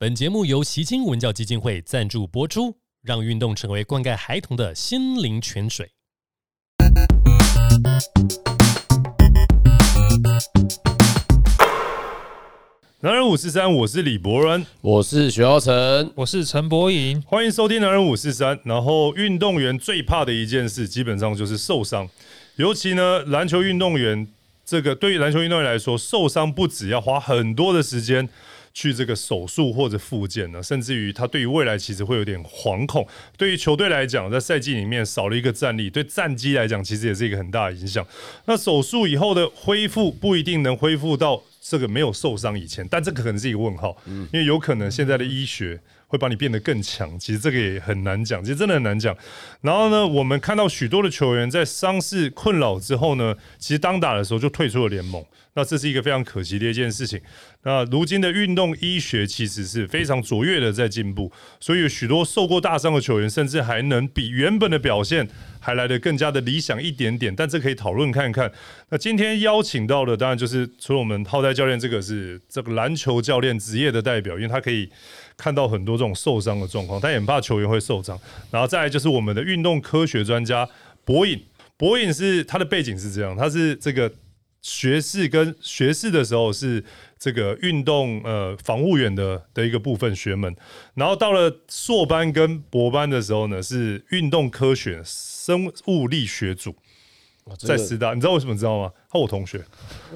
本节目由习金文教基金会赞助播出，让运动成为灌溉孩童的心灵泉水。男人五四三，我是李博仁，我是徐浩成，我是陈博颖。欢迎收听男人五四三。然后，运动员最怕的一件事，基本上就是受伤。尤其呢，篮球运动员这个对于篮球运动员来说，受伤不止要花很多的时间去这个手术或者复健呢，甚至于他对于未来其实会有点惶恐。对于球队来讲，在赛季里面少了一个战力，对战绩来讲，其实也是一个很大的影响。那手术以后的恢复不一定能恢复到这个没有受伤以前，但这个可能是一个问号，因为有可能现在的医学。会把你变得更强，其实这个也很难讲，其实真的很难讲。然后呢，我们看到许多的球员在伤势困扰之后呢，其实当打的时候就退出了联盟，那这是一个非常可惜的一件事情。那如今的运动医学其实是非常卓越的在进步，所以许多受过大伤的球员，甚至还能比原本的表现还来得更加的理想一点点。但这可以讨论看看。那今天邀请到的当然就是除了我们浩代教练，这个是这个篮球教练职业的代表，因为他可以。看到很多这种受伤的状况，他也很怕球员会受伤。然后再来就是我们的运动科学专家博颖，博颖是他的背景是这样，他是这个学士跟学士的时候是这个运动呃防护员的的一个部分学门，然后到了硕班跟博班的时候呢，是运动科学生物力学组，在师大，你知道为什么知道吗？他我同学，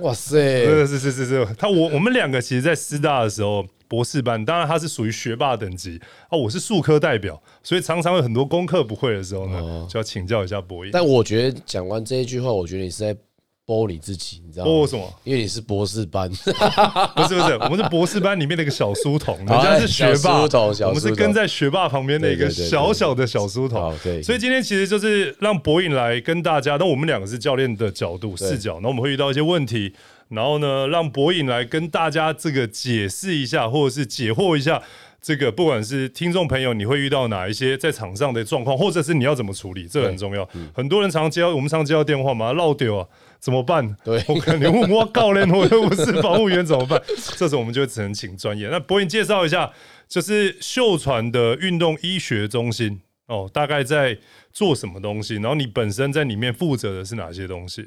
哇塞，是是是是是，他我我们两个其实，在师大的时候。博士班，当然他是属于学霸等级啊。我是数科代表，所以常常有很多功课不会的时候呢，就要请教一下博弈。但我觉得讲完这一句话，我觉得你是在剥你自己，你知道吗？剥什么？因为你是博士班，不是不是，我们是博士班里面的一个小书童，人家是学霸，我们是跟在学霸旁边的一个小小的小书童。所以今天其实就是让博颖来跟大家，那我们两个是教练的角度视角，那我们会遇到一些问题。然后呢，让博颖来跟大家这个解释一下，或者是解惑一下，这个不管是听众朋友，你会遇到哪一些在场上的状况，或者是你要怎么处理，这很重要。很多人常接到我们常接到电话嘛，绕丢啊，怎么办？对我可能我告练，我又不是防护员，怎么办？这时候我们就只能请专业。那博颖介绍一下，就是秀传的运动医学中心哦，大概在做什么东西？然后你本身在里面负责的是哪些东西？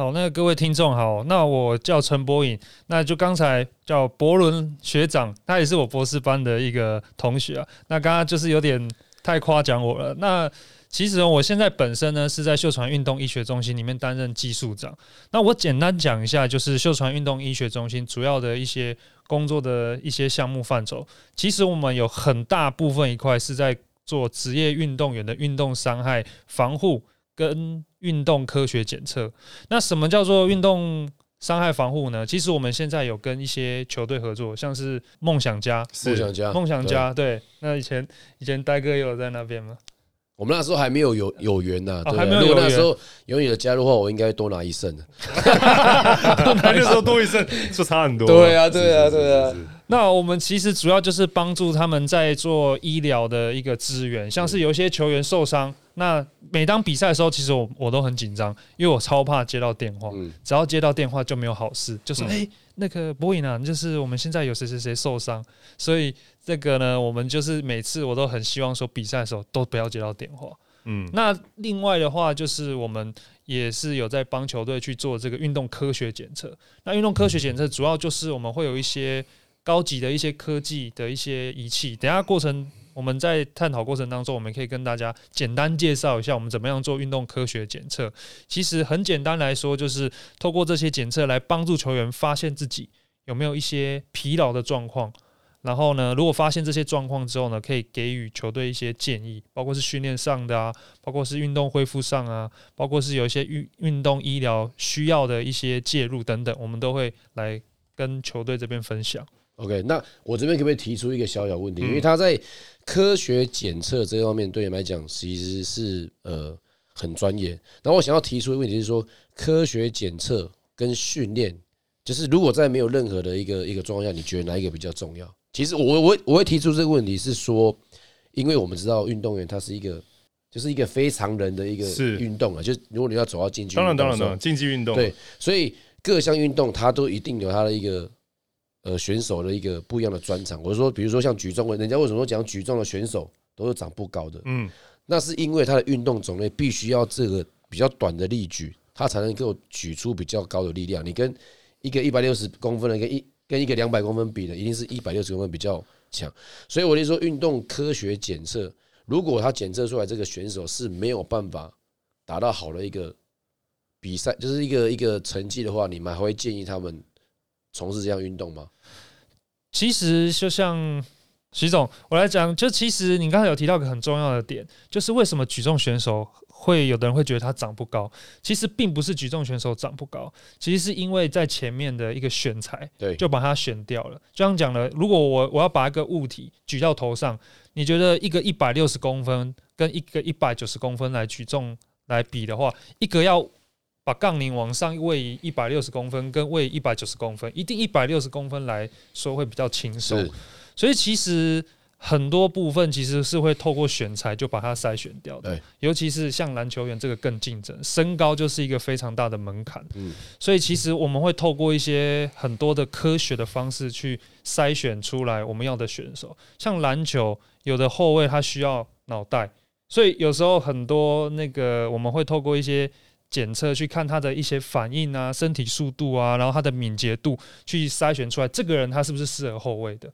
好，那各位听众好，那我叫陈博颖，那就刚才叫博伦学长，他也是我博士班的一个同学啊。那刚刚就是有点太夸奖我了。那其实我现在本身呢是在秀传运动医学中心里面担任技术长。那我简单讲一下，就是秀传运动医学中心主要的一些工作的一些项目范畴。其实我们有很大部分一块是在做职业运动员的运动伤害防护。跟运动科学检测，那什么叫做运动伤害防护呢？其实我们现在有跟一些球队合作，像是梦想家，梦想家，梦想家，对。那以前以前呆哥也有在那边吗？我们那时候还没有有有缘呢，还没有有缘。那时候有你的加入的话，我应该多拿一胜的。那时候多一胜就差很多。对啊，对啊，对啊。那我们其实主要就是帮助他们在做医疗的一个资源，像是有些球员受伤。那每当比赛的时候，其实我我都很紧张，因为我超怕接到电话。只要接到电话就没有好事，就是哎，那个博颖啊，就是我们现在有谁谁谁受伤，所以这个呢，我们就是每次我都很希望说比赛的时候都不要接到电话。嗯，那另外的话就是我们也是有在帮球队去做这个运动科学检测。那运动科学检测主要就是我们会有一些高级的一些科技的一些仪器，等下过程。我们在探讨过程当中，我们可以跟大家简单介绍一下我们怎么样做运动科学检测。其实很简单来说，就是透过这些检测来帮助球员发现自己有没有一些疲劳的状况。然后呢，如果发现这些状况之后呢，可以给予球队一些建议，包括是训练上的啊，包括是运动恢复上啊，包括是有一些运运动医疗需要的一些介入等等，我们都会来跟球队这边分享。OK，那我这边可不可以提出一个小小问题？因为他在科学检测这方面对你来讲其实是呃很专业。然后我想要提出的问题是说，科学检测跟训练，就是如果在没有任何的一个一个状况下，你觉得哪一个比较重要？其实我我我会提出这个问题是说，因为我们知道运动员他是一个就是一个非常人的一个运动啊，就如果你要走到竞技，当然当然当然竞技运动对，所以各项运动它都一定有它的一个。呃选手的一个不一样的专长。我说，比如说像举重，人家为什么讲举重的选手都是长不高的？嗯，那是因为他的运动种类必须要这个比较短的力举，他才能够举出比较高的力量。你跟一个一百六十公分的跟一跟一个两百公分比的，一定是一百六十公分比较强。所以我就说，运动科学检测，如果他检测出来这个选手是没有办法达到好的一个比赛，就是一个一个成绩的话，你们还会建议他们从事这样运动吗？其实就像徐总，我来讲，就其实你刚才有提到一个很重要的点，就是为什么举重选手会有的人会觉得他长不高，其实并不是举重选手长不高，其实是因为在前面的一个选材，对，就把它选掉了。就像讲了，如果我我要把一个物体举到头上，你觉得一个一百六十公分跟一个一百九十公分来举重来比的话，一个要把杠铃往上位移一百六十公分，跟位移一百九十公分，一定一百六十公分来说会比较轻松。所以其实很多部分其实是会透过选材就把它筛选掉的对，尤其是像篮球员这个更竞争，身高就是一个非常大的门槛。嗯所以其实我们会透过一些很多的科学的方式去筛选出来我们要的选手。像篮球，有的后卫他需要脑袋，所以有时候很多那个我们会透过一些检测去看他的一些反应啊、身体速度啊，然后他的敏捷度，去筛选出来这个人他是不是适合后卫的。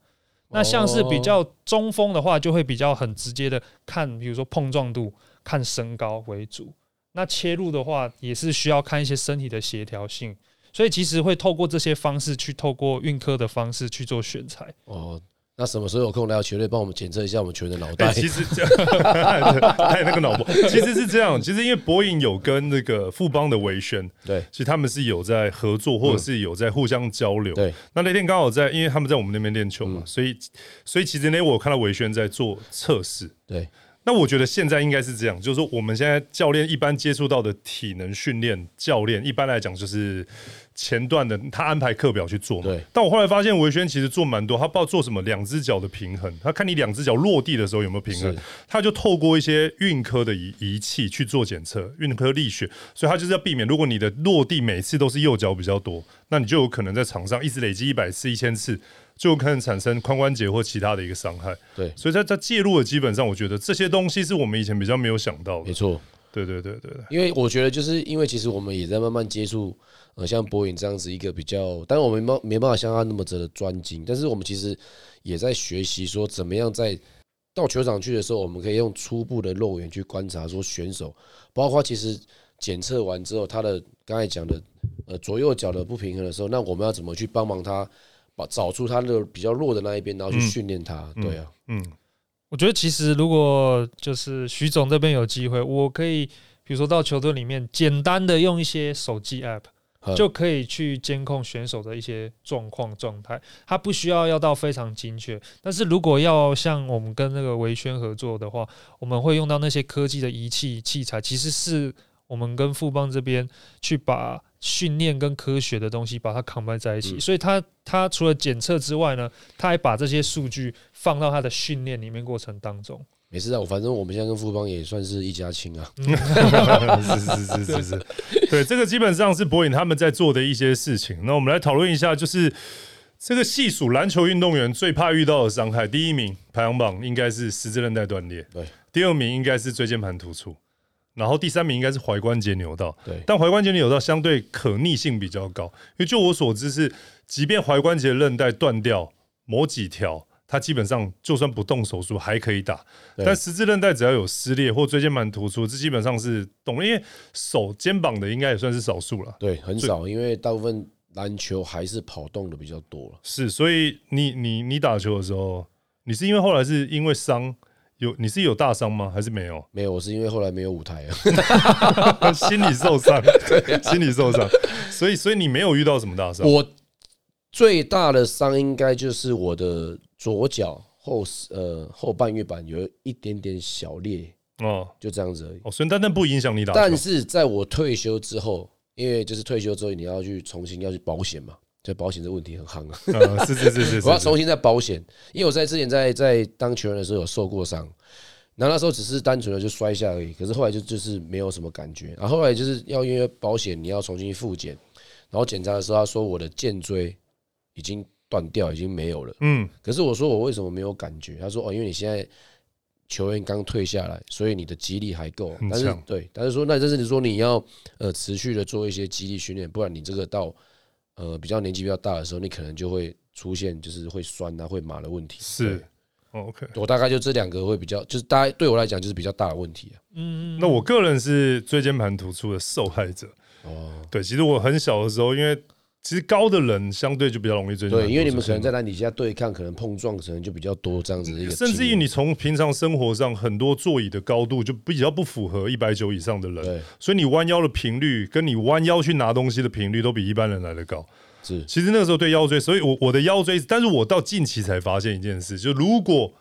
那像是比较中锋的话，就会比较很直接的看，比如说碰撞度、看身高为主。那切入的话，也是需要看一些身体的协调性，所以其实会透过这些方式去透过运科的方式去做选材。哦，那什么时候有空来到球队帮我们检测一下我们球员的脑哎、袋？其实这还有 那个脑波，其实是这样。其实因为博影有跟那个富邦的维轩，对其实他们是有在合作，或者是有在互相交流。对，那那天刚好在，因为他们在我们那边练球嘛，所以所以其实那天我有看到维轩在做测试。对，那我觉得现在应该是这样，就是说我们现在教练一般接触到的体能训练教练，一般来讲就是前段的他安排课表去做嘛。对。但我后来发现维轩其实做蛮多，他不知道做什么两只脚的平衡，他看你两只脚落地的时候有没有平衡，他就透过一些运科的仪仪器去做检测，运科力学，所以他就是要避免，如果你的落地每次都是右脚比较多，那你就有可能在场上一直累积一百次、一千次。就可能产生髋关节或其他的一个伤害，对所以在在介入的基本上，我觉得这些东西是我们以前比较没有想到的没。错。对对对对对，因为我觉得，就是因为其实我们也在慢慢接触，呃，像博影这样子一个比较，当然我们没没办法像他那么着的专精，但是我们其实也在学习说，怎么样在到球场去的时候，我们可以用初步的肉眼去观察说选手，包括其实检测完之后，他的刚才讲的呃左右脚的不平衡的时候，那我们要怎么去帮忙他，把找出他的比较弱的那一边，然后去嗯训练他，对啊，嗯，我觉得其实如果就是徐总这边有机会，我可以比如说到球队里面简单的用一些手机 app。嗯。就可以去监控选手的一些状况状态，它不需要要到非常精确，但是如果要像我们跟那个维轩合作的话，我们会用到那些科技的仪器器材，其实是我们跟富邦这边去把训练跟科学的东西把它 combine 在一起，嗯。所以它它除了检测之外呢，它还把这些数据放到它的训练里面过程当中。没事啊，我反正我们现在跟富邦也算是一家亲啊，是是是是是，对，这个基本上是博影他们在做的一些事情。那我们来讨论一下，就是这个细数篮球运动员最怕遇到的伤害，第一名排行榜应该是十字韧带断裂，对，第二名应该是椎间盘突出，然后第三名应该是踝关节扭到，对但踝关节扭到相对可逆性比较高，因为就我所知是，即便踝关节韧带断掉某几条。它基本上就算不动手术还可以打，但十字韧带只要有撕裂或椎间盘突出，这基本上是动，因为手肩膀的应该也算是少数了。对，很少，因为大部分篮球还是跑动的比较多了。是，所以你你你打球的时候，你是因为后来是因为伤有你是有大伤吗？还是没有？没有，我是因为后来没有舞台啊。心理受伤，对心理受伤，所以所以你没有遇到什么大伤。我最大的伤应该就是我的左脚后呃后半月板有一点点小裂，哦就这样子而已。哦，所以但但不影响你打。但是在我退休之后，因为就是退休之后你要去重新要去保险嘛，这保险这问题很夯啊。呃，是是是 是我要重新再保险，因为我在之前在在当球员的时候有受过伤，然后那时候只是单纯的就摔一下而已，可是后来就就是没有什么感觉，然后后来就是要因为保险你要重新复检，然后检查的时候他说我的肩椎已经断掉，已经没有了。嗯，可是我说我为什么没有感觉？他说哦，因为你现在球员刚退下来，所以你的肌力还够。但是对，但是说那这是你说你要呃持续的做一些肌力训练，不然你这个到呃比较年纪比较大的时候，你可能就会出现就是会酸啊、会麻的问题。是。OK。我大概就这两个会比较，就是大概对我来讲就是比较大的问题啊。嗯，那我个人是椎间盘突出的受害者。哦，对，其实我很小的时候，因为其实高的人相对就比较容易椎间盘突对，因为你们可能在那底下对抗，可能碰撞可能就比较多这样子的一个，甚至于你从平常生活上很多座椅的高度就比较不符合一百九以上的人，对。所以你弯腰的频率跟你弯腰去拿东西的频率都比一般人来的高。是。其实那个时候对腰椎，所以我我的腰椎，但是我到近期才发现一件事，就如果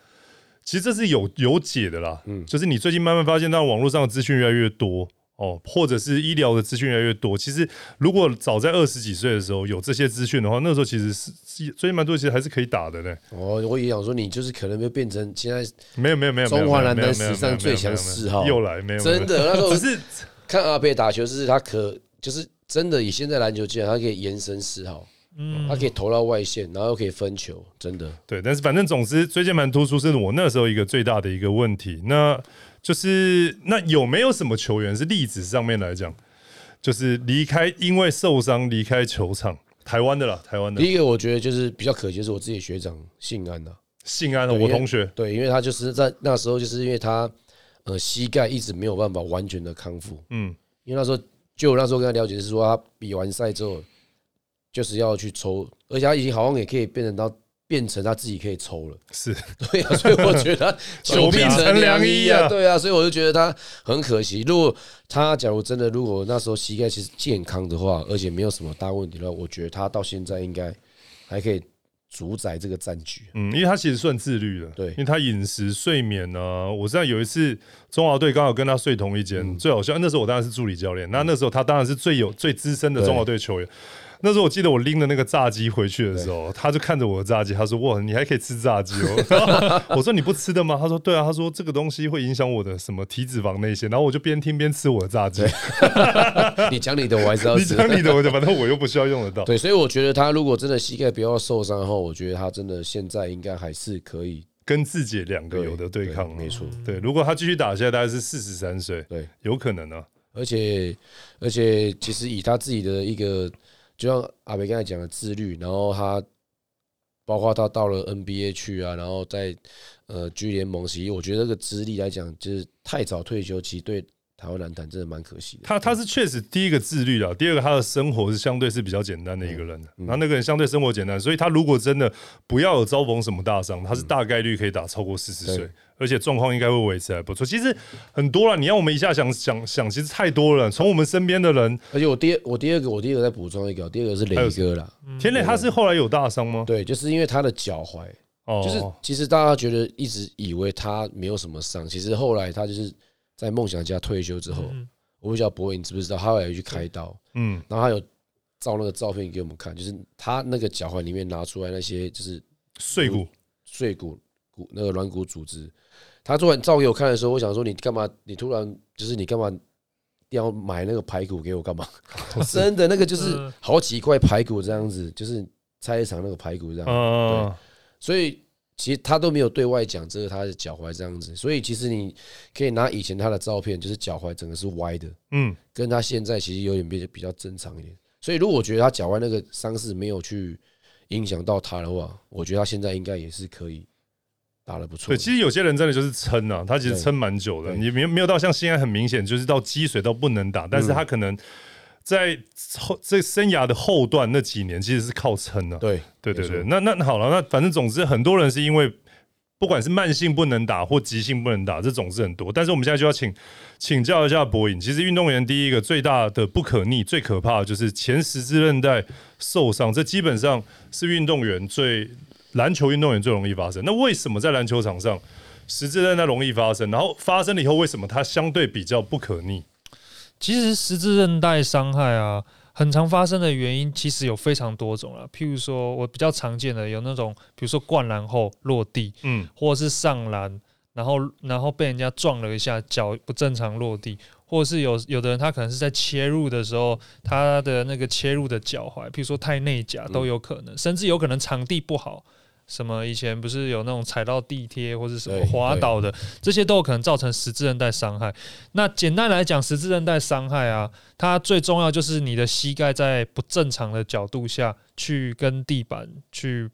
其实这是有有解的啦，嗯，就是你最近慢慢发现，到网络上的资讯越来越多哦，或者是医疗的资讯越来越多。其实如果早在二十几岁的时候有这些资讯的话，那时候其实是是椎间盘突出其实还是可以打的呢。哦，我也想说，你就是可能会变成现在没有没有没有，中华男没有单史上最强四号又来没有，真的那时候只是 看阿贝打球，是他可就是真的以现在篮球界，他可以延伸四号，嗯他可以投到外线，然后又可以分球，真的对，但是反正总之椎间盘突出是我那时候一个最大的一个问题。那就是那有没有什么球员是例子上面来讲，就是离开因为受伤离开球场，台湾的啦，台湾的。第一个我觉得就是比较可惜，的是我自己的学长信安呐、信安的对因为我同学，对，因为他就是在那时候，就是因为他呃膝盖一直没有办法完全的康复，嗯，因为那时候就我那时候跟他了解是说，他比完赛之后就是要去抽，而且他已经好像也可以变成到变成他自己可以抽了，是 对啊，所以我觉得他 久病成良医啊对啊，所以我就觉得他很可惜。如果他假如真的如果那时候膝盖其实健康的话，而且没有什么大问题的话，我觉得他到现在应该还可以主宰这个战局。嗯，因为他其实算自律的，对因为他饮食、睡眠呢、我知道有一次中华队刚好跟他睡同一间，嗯最好笑。那时候我当然是助理教练，那那时候他当然是最有最资深的中华队球员。那时候我记得我拎了那个炸鸡回去的时候，他就看着我的炸鸡，他说：“哇，你还可以吃炸鸡哦。” 我说：“你不吃的吗？”他说：“对啊。”他说：“这个东西会影响我的什么体脂肪那些。”然后我就边听边吃我的炸鸡。你讲你的，我还是要你。讲你的，我就反正我又不需要用得到。对，所以我觉得他如果真的膝盖不要受伤后，我觉得他真的现在应该还是可以跟自己两个有的对抗啊，没错。对，如果他继续打下来，大概是四十三岁，对，有可能啊。而且而且其实以他自己的一个，就像阿北刚才讲的自律，然后他包括他到了 NBA 去啊，然后在呃 G 联盟，其实我觉得这个资历来讲，就是太早退休，其实对台湾男坛真的蛮可惜的。他他是确实第一个自律啊，第二个他的生活是相对是比较简单的一个人，然后那个人相对生活简单，所以他如果真的不要有遭逢什么大伤，他是大概率可以打超过四十岁，而且状况应该会维持还不错。其实很多了，你要我们一下想想想，其实太多了。从我们身边的人，而且我第二我第二个我第二个再补充一个，第二个是还有谁磊哥啦，田磊他是后来有大伤吗？对，就是因为他的脚踝，哦，就是其实大家觉得一直以为他没有什么伤，其实后来他就是在梦想家退休之后，嗯我不知道博伟你知不知道，他后来有去开刀，嗯，然后他有照那个照片给我们看，就是他那个脚踝里面拿出来那些就是碎骨，碎骨骨那个软骨组织。他做完照给我看的时候，我想说你干嘛？你突然就是你干嘛要买那个排骨给我干嘛？真的那个就是嗯好几块排骨这样子，就是菜市场那个排骨这样。嗯，所以其实他都没有对外讲这个他的脚踝这样子，所以其实你可以拿以前他的照片，就是脚踝整个是歪的，嗯，跟他现在其实有点比比较正常一点。所以如果我觉得他脚踝那个伤势没有去影响到他的话，我觉得他现在应该也是可以打得不错。对，其实有些人真的就是撑啊，他其实撑蛮久的，对。你没有没有到像现在很明显，就是到积水到不能打，但是他可能在后这生涯的后段那几年其实是靠撑的、对对对对，那那那好了，那反正总之很多人是因为不管是慢性不能打或急性不能打，这种是很多。但是我们现在就要请请教一下博颖，其实运动员第一个最大的不可逆、最可怕的就是前十字韧带受伤，这基本上是运动员最篮球运动员最容易发生。那为什么在篮球场上十字韧带容易发生？然后发生了以后，为什么它相对比较不可逆？其实十字韧带伤害啊，很常发生的原因其实有非常多种了。譬如说，我比较常见的有那种，比如说灌篮后落地，嗯或者是上篮，然后然后被人家撞了一下，脚不正常落地，或者是有有的人他可能是在切入的时候，他的那个切入的脚踝，譬如说太内夹都有可能，甚至有可能场地不好。什么以前不是有那种踩到地贴或者什么滑倒的，这些都有可能造成十字韧带伤害。那简单来讲，十字韧带伤害啊，它最重要就是你的膝盖在不正常的角度下去跟地板去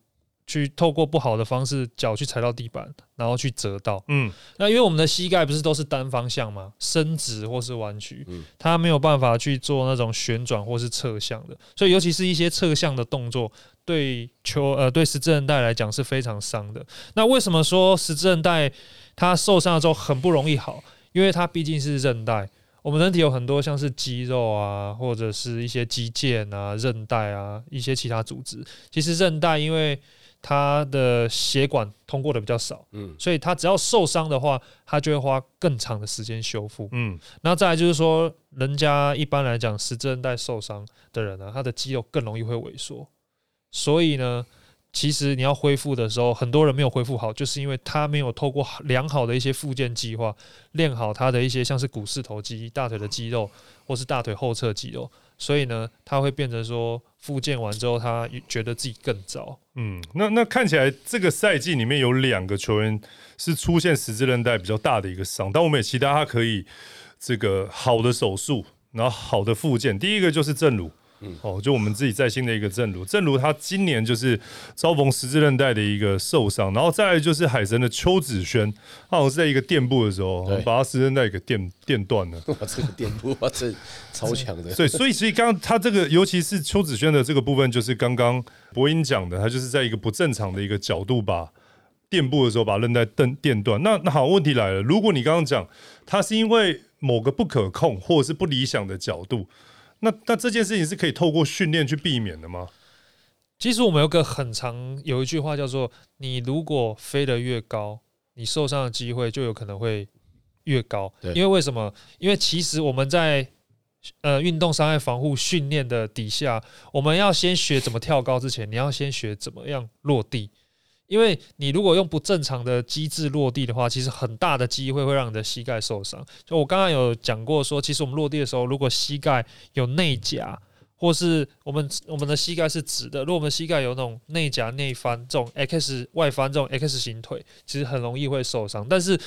去透过不好的方式脚去踩到地板，然后去折到。嗯，那因为我们的膝盖不是都是单方向吗？伸直或是弯曲嗯，它没有办法去做那种旋转或是侧向的，所以尤其是一些侧向的动作，对球呃对十字韧带来讲是非常伤的。那为什么说十字韧带它受伤了之后很不容易好？因为它毕竟是韧带。我们人体有很多像是肌肉啊，或者是一些肌腱啊、韧带啊，一些其他组织。其实韧带因为它的血管通过的比较少，嗯。所以他只要受伤的话，他就会花更长的时间修复。嗯，那再来就是说，人家一般来讲十字韧带受伤的人呢、他的肌肉更容易会萎缩，所以呢，其实你要恢复的时候，很多人没有恢复好，就是因为他没有透过良好的一些复健计划，练好他的一些像是股四头肌、大腿的肌肉，或是大腿后侧肌肉，所以呢，他会变成说复健完之后，他觉得自己更糟。嗯，那那看起来这个赛季里面有两个球员是出现十字韧带比较大的一个伤，但我们也期待他可以这个好的手术，然后好的复健。第一个就是正如。哦，就我们自己在新的一个正如，正如他今年就是遭逢十字韧带的一个受伤，然后再来就是海神的邱子轩，他好像是在一个垫步的时候把他十字韧带给垫垫断了。哇，这个垫步哇，这超强的。对，所以所以刚刚他这个，尤其是邱子轩的这个部分，就是刚刚博英讲的，他就是在一个不正常的一个角度把垫步的时候把韧带蹬垫断。那那好，问题来了，如果你刚刚讲他是因为某个不可控或者是不理想的角度，那那这件事情是可以透过训练去避免的吗？其实我们有个很长有一句话叫做：你如果飞得越高，你受伤的机会就有可能会越高。对因为为什么？因为其实我们在呃运动伤害防护训练的底下，我们要先学怎么跳高之前，你要先学怎么样落地。因为你如果用不正常的机制落地的话，其实很大的机会会让你的膝盖受伤。就我刚刚有讲过说，其实我们落地的时候，如果膝盖有内夹，或是我们我们的膝盖是直的，如果我们膝盖有那种内夹内翻这种 X 外翻这种 X 型腿，其实很容易会受伤。但是、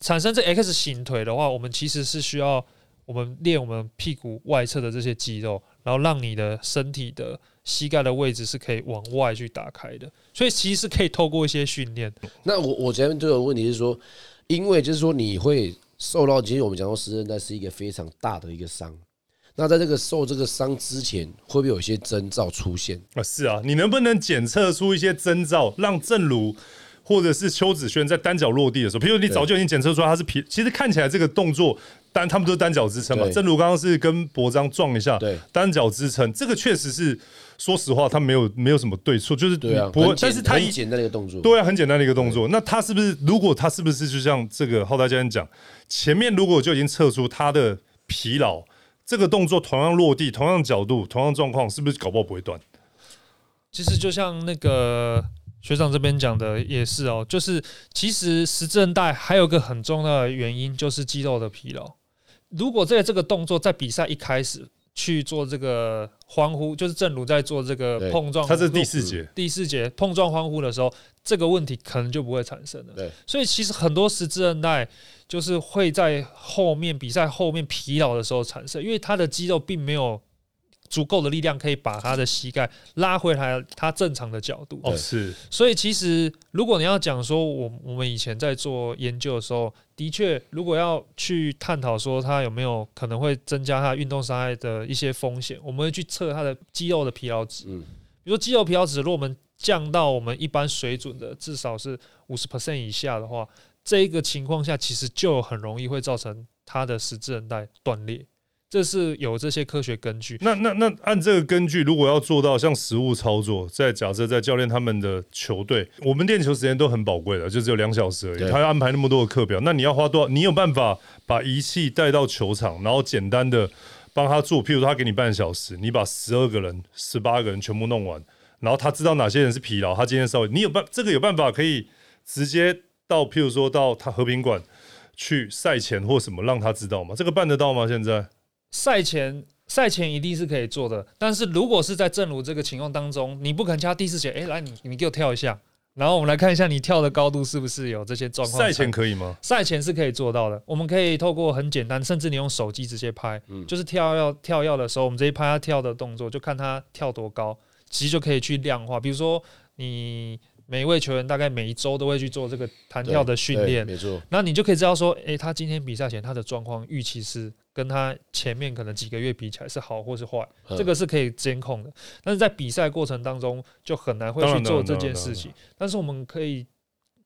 产生这 X 型腿的话，我们其实是需要我们练我们屁股外侧的这些肌肉，然后让你的身体的膝盖的位置是可以往外去打开的。所以其实是可以透过一些训练，那我我前面就有问题是说，因为就是说你会受到，其实我们讲到十字韧带是一个非常大的一个伤。那在这个受这个伤之前，会不会有一些征兆出现？啊，是啊，你能不能检测出一些征兆，让正如或者是邱子轩在单脚落地的时候，比如你早就已经检测出来他是皮，其实看起来这个动作单他们都是单脚支撑嘛。正如刚刚是跟博章撞一下，对单脚支撑，这个确实是说实话，他没有没有什么对错，就是对啊，不会但是他一很简单的一个动作。对啊，很简单的一个动作。那他是不是如果他是不是就像这个浩大教练讲，前面如果就已经测出他的疲劳，这个动作同样落地、同样角度、同样状况，是不是搞不好不会断？其实就像那个学长这边讲的也是哦，就是其实十字韧带还有一个很重要的原因就是肌肉的疲劳。如果在这个动作在比赛一开始去做这个欢呼，就是正如在做这个碰撞，它是第四节，第四节碰撞欢呼的时候，这个问题可能就不会产生了。对，所以其实很多十字韧带就是会在后面比赛后面疲劳的时候产生，因为他的肌肉并没有足够的力量可以把他的膝盖拉回来他正常的角度。哦，是所以其实如果你要讲说，我我们以前在做研究的时候，的确，如果要去探讨说他有没有可能会增加他运动伤害的一些风险，我们会去测他的肌肉的疲劳值。嗯，比如说肌肉疲劳值，如果我们降到我们一般水准的至少是五十 percent 以下的话，这一个情况下其实就很容易会造成他的十字韧带断裂，这是有这些科学根据。那那那按这个根据，如果要做到像实物操作，在假设在教练他们的球队，我们练球时间都很宝贵的，就只有两小时而已，他要安排那么多的课表，那你要花多少？你有办法把仪器带到球场，然后简单的帮他做，譬如说他给你半小时，你把十二个人、十八个人全部弄完，然后他知道哪些人是疲劳，他今天稍微，你有办这个有办法可以直接到譬如说到他和平馆去赛前或什么，让他知道吗？这个办得到吗？现在赛前赛前一定是可以做的，但是如果是在正如这个情况当中，你不可能敲第四节，哎，来你你给我跳一下，然后我们来看一下你跳的高度是不是有这些状况。赛前可以吗？赛前是可以做到的，我们可以透过很简单，甚至你用手机直接拍，就是跳要跳要的时候，我们直接拍他跳的动作，就看他跳多高，其实就可以去量化。比如说你。每一位球员大概每一周都会去做这个弹跳的训练，没错。那你就可以知道说，诶，他今天比赛前他的状况预期是跟他前面可能几个月比起来是好或是坏，这个是可以监控的。但是在比赛过程当中就很难会去做这件事情。但是我们可以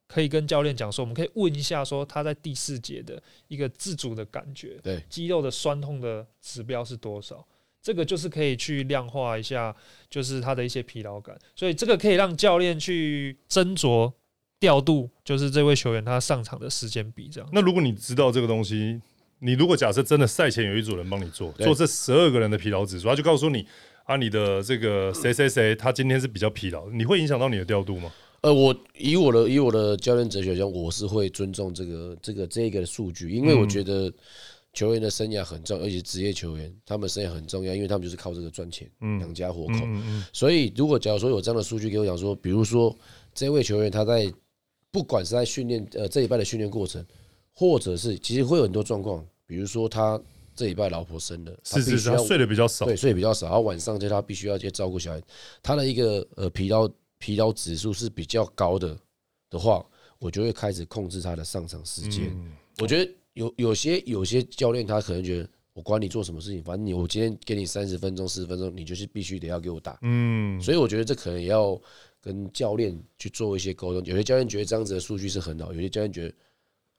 可以跟教练讲说，我们可以问一下说他在第四节的一个自主的感觉，对肌肉的酸痛的指标是多少。这个就是可以去量化一下，就是他的一些疲劳感，所以这个可以让教练去斟酌调度，就是这位球员他上场的时间比这样。那如果你知道这个东西，你如果假设真的赛前有一组人帮你做做这十二个人的疲劳指数，他就告诉你啊，你的这个谁谁谁他今天是比较疲劳，你会影响到你的调度吗？呃，我以我的以我的教练哲学讲，我是会尊重这个这个这个数据，因为我觉得。球员的生涯很重要，而且职业球员他们生涯很重要，因为他们就是靠这个赚钱，养家活口。所以，如果假如说有这样的数据给我讲说，比如说这位球员他在不管是在训练呃这一拜的训练过程，或者是其实会有很多状况，比如说他这一拜老婆生了，是是是，睡得比较少，对，睡得比较少，然后晚上就他必须要去照顾小孩，他的一个呃疲劳疲劳指数是比较高的的话，我就会开始控制他的上场时间。我觉得。有有些有些教练他可能觉得我管你做什么事情，反正你我今天给你三十分钟四十分钟，你就是必须得要给我打。嗯，所以我觉得这可能也要跟教练去做一些沟通。有些教练觉得这样子的数据是很好，有些教练觉得。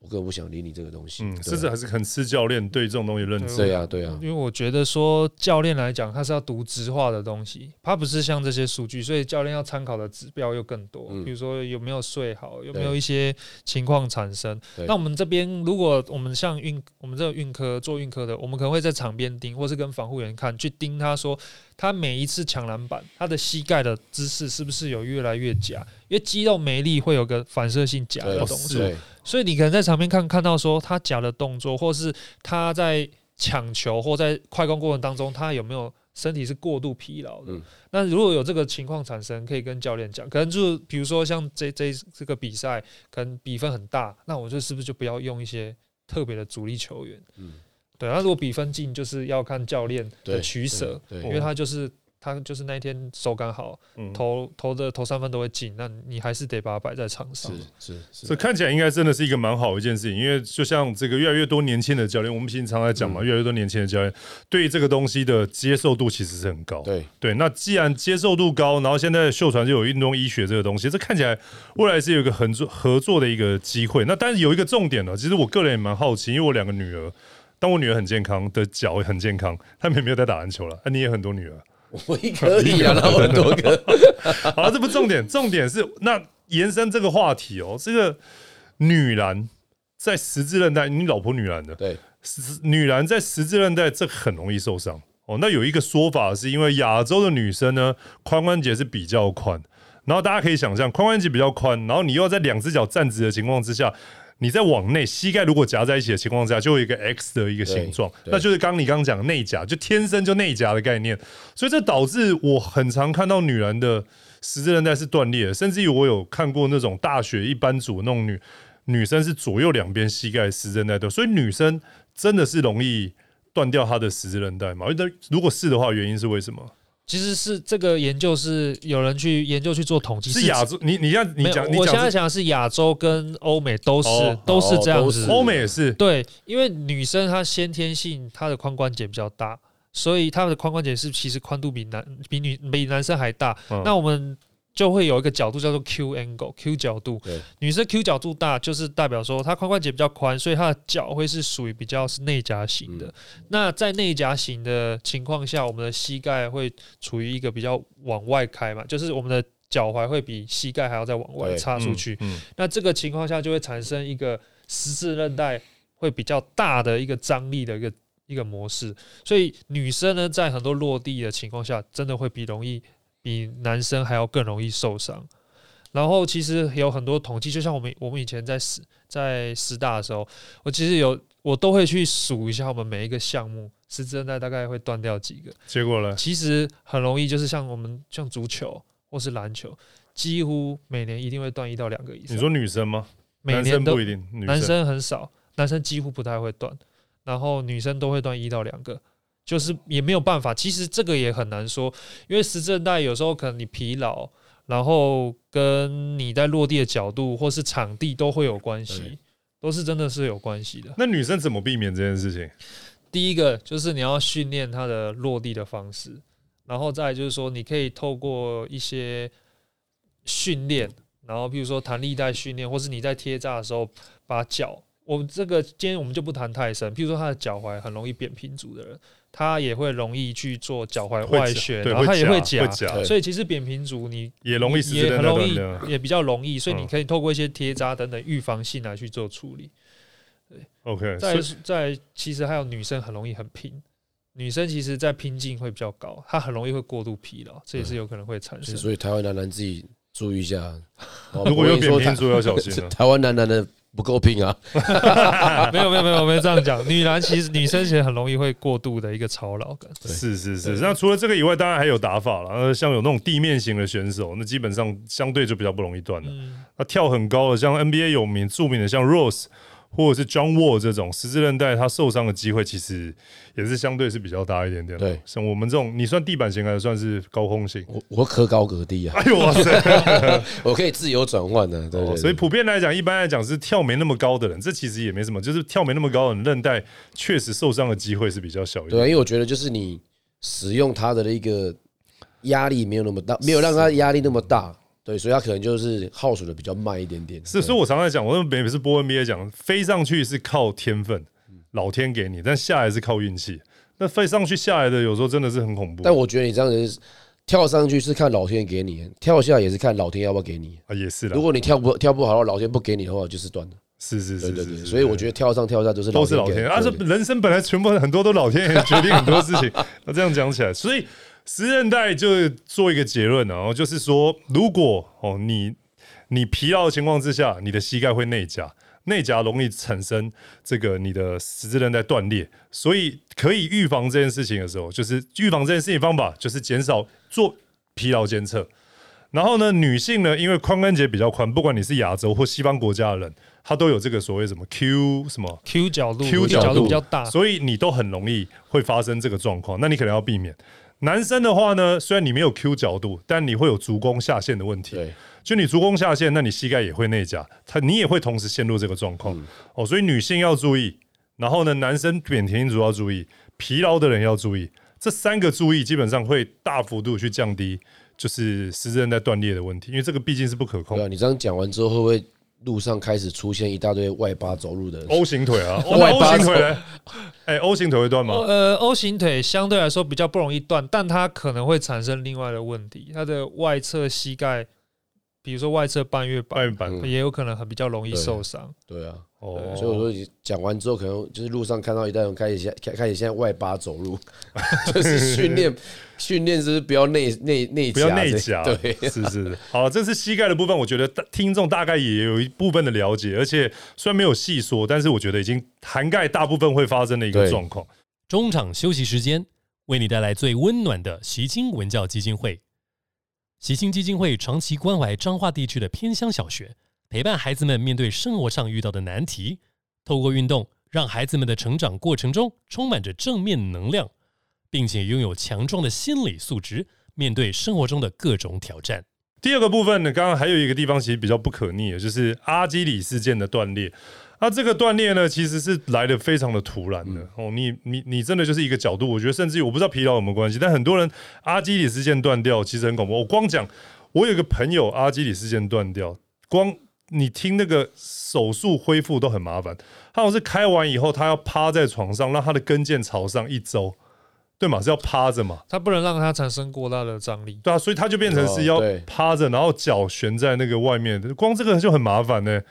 我根本不想理你这个东西，嗯，甚至还是很吃教练对这种东西认知。对啊，对啊，因为我觉得说教练来讲，他是要读直化的东西，他不是像这些数据，所以教练要参考的指标又更多。比如说有没有睡好，有没有一些情况产生。那我们这边如果我们像运，我们这个运科做运科的，我们可能会在场边盯，或是跟防护员看，去盯他说。他每一次抢篮板，他的膝盖的姿势是不是有越来越假？因为肌肉没力会有个反射性假的动作，所以你可能在场边看看到说他假的动作，或是他在抢球或在快攻过程当中，他有没有身体是过度疲劳的？那如果有这个情况产生，可以跟教练讲，可能就比如说像这这这个比赛，可能比分很大，那我就是不是就不要用一些特别的主力球员？嗯。对，那如果比分近，就是要看教练的取舍，因为他就是他就是那一天手感好，投投的投三分都会进，那你还是得把它摆在场上。是是，这看起来应该真的是一个蛮好的一件事情，因为就像这个越来越多年轻的教练，我们平常在讲嘛，越来越多年轻的教练对于这个东西的接受度其实是很高。对对，那既然接受度高，然后现在秀传就有运动医学这个东西，这看起来未来是有一个合作合作的一个机会。那但是有一个重点呢，其实我个人也蛮好奇，因为我两个女儿。但我女儿很健康的脚很健康，她们也没有在打篮球了。那你也很多女儿，我也可以啊，那很多个。好了，这不重点，重点是那延伸这个话题哦。这个女篮在十字韧带，你老婆女篮的，对，女篮在十字韧带这很容易受伤哦。那有一个说法是因为亚洲的女生呢，髋关节是比较宽，然后大家可以想象，髋关节比较宽，然后你又要在两只脚站直的情况之下。你在往内，膝盖如果夹在一起的情况下，就有一个 X 的一个形状，那就是刚你刚刚讲内夹，就天生就内夹的概念，所以这导致我很常看到女人的十字韧带是断裂，甚至于我有看过那种大学一班组那种女女生是左右两边膝盖十字韧带断，所以女生真的是容易断掉她的十字韧带嘛？那如果是的话，原因是为什么？其实是这个研究是有人去研究去做统计，是亚洲。你你像你讲，我现在讲的是亚洲跟欧美都是都是这样子，欧美也是对，因为女生她先天性她的髋关节比较大，所以她的髋关节是其实宽度比男比女比男生还大。那我们。就会有一个角度叫做 Q angle，Q 角度。女生 Q 角度大，就是代表说她髋关节比较宽，所以她的脚会是属于比较是内夹型的。那在内夹型的情况下，我们的膝盖会处于一个比较往外开嘛，就是我们的脚踝会比膝盖还要再往外插出去。那这个情况下就会产生一个十字韧带会比较大的一个张力的一个一个模式。所以女生呢，在很多落地的情况下，真的会比容易。比男生还要更容易受伤。然后其实有很多统计，就像我们我们以前在师在师大的时候，我其实有我都会去数一下我们每一个项目十字韧带大概会断掉几个。结果呢？其实很容易，就是像我们像足球或是篮球，几乎每年一定会断一到两个以上。你说女生吗？每年都男生不一定，女男生很少，男生几乎不太会断，然后女生都会断一到两个，就是也没有办法。其实这个也很难说，因为十字韧带有时候可能你疲劳，然后跟你在落地的角度或是场地都会有关系，都是真的是有关系的。那女生怎么避免这件事情？第一个就是你要训练她的落地的方式，然后再就是说，你可以透过一些训练，然后比如说弹力带训练，或是你在贴扎的时候，把脚，我们这个今天我们就不谈太深，譬如说他的脚踝很容易扁平足的人，他也会容易去做脚踝外旋，然后他也会夹，所以其实扁平足你也容易也很容易。，也比较容易，所以你嗯可以透过一些贴扎等等预防性来去做处理。OK，再所以是再其实还有女生很容易很拼，女生其实在拼劲会比较高，她很容易会过度疲劳，这也是有可能会产生。所以台湾男男自己注意一下。哦如果有扁平足要小心了。台湾男男的不够拼啊，没有没有没有没有这样讲，女篮其实女生其实很容易会过度的一个操劳感。是是是，那除了这个以外，当然还有打法了。呃，像有那种地面型的选手，那基本上相对就比较不容易断了。嗯，那跳很高的，像 NBA 有名著名的像 Rose 或者是 John Wall 这种十字韧带，他受伤的机会其实也是相对是比较大一点点的。对像我们这种，你算地板型还是算是高空型？我我可高可低啊，哎呦哇塞！我可以自由转换的，对对对哦所以普遍来讲，一般来讲是跳没那么高的人，这其实也没什么，就是跳没那么高的人，韧带确实受伤的机会是比较小一对啊，因为我觉得就是你使用它的一个压力没有那么大，没有让它压力那么大，对，所以他可能就是耗损的比较慢一点点。是，所以我常常讲，我每次播 NBA 讲，飞上去是靠天分，老天给你，但下来是靠运气。那飞上去下来的，有时候真的是很恐怖。但我觉得你这样子跳上去是看老天给你，跳下来也是看老天要不要给你。啊，也是如，果你跳不跳不好，老天不给你的话，就是断了。是是是是是，所以我觉得跳上跳下都是都是老给天啊，这对人生本来全部很多都老天爷决定很多事情。那这样讲起来，所以十韧带就做一个结论啊，然后就是说，如果哦你你疲劳的情况之下，你的膝盖会内夹，内夹容易产生这个你的十字韧带断裂，所以可以预防这件事情的时候，就是预防这件事情方法就是减少做疲劳监测。然后呢，女性呢，因为髋关节比较宽，不管你是亚洲或西方国家的人，她都有这个所谓什么 Q 什么 Q 角度 Q 角角度比较大，所以你都很容易会发生这个状况，那你可能要避免。男生的话呢，虽然你没有 Q 角度，但你会有足弓下陷的问题。对，就你足弓下陷，那你膝盖也会内夹，他你也会同时陷入这个状况、哦。所以女性要注意，然后呢，男生扁平足要注意，疲劳的人要注意，这三个注意基本上会大幅度去降低就是十字韧带断裂的问题，因为这个毕竟是不可控对。啊，你这样讲完之后，会不会路上开始出现一大堆外八走路的人？O 型腿啊，哦外 O 八型腿呢？哎，O 型腿会断吗？呃，O 型腿相对来说比较不容易断，但它可能会产生另外的问题，它的外侧膝盖，比如说外侧半月板，半月板嗯也有可能很比较容易受伤。对啊，哦，所以我说你讲完之后，可能就是路上看到一代人开始现开开始现在外八走路，就是训练训练，是不是不要内内内不要内夹夹，对，是是是。好，这是膝盖的部分，我觉得大听众大概也有一部分的了解，而且虽然没有细说，但是我觉得已经涵盖大部分会发生的一个状况。中场休息时间，为你带来最温暖的习青文教基金会。习青基金会长期关怀彰化地区的偏乡小学，陪伴孩子们面对生活上遇到的难题，透过运动，让孩子们的成长过程中充满着正面能量，并且拥有强壮的心理素质，面对生活中的各种挑战。第二个部分呢，刚刚还有一个地方其实比较不可逆的，就是阿基里事件的断裂。那这个断裂呢，其实是来的非常的突然的、哦。你你你真的就是一个角度，我觉得甚至于我不知道疲劳有没有关系，但很多人阿基里事件断掉其实很恐怖。我光讲，我有一个朋友阿基里事件断掉，光你听那个手术恢复都很麻烦。他好像是开完以后，他要趴在床上，让他的跟腱朝上一周，对嘛？是要趴着嘛？他不能让它产生过大的张力。对啊，所以他就变成是要趴着，然后脚悬在那个外面，光这个就很麻烦呢。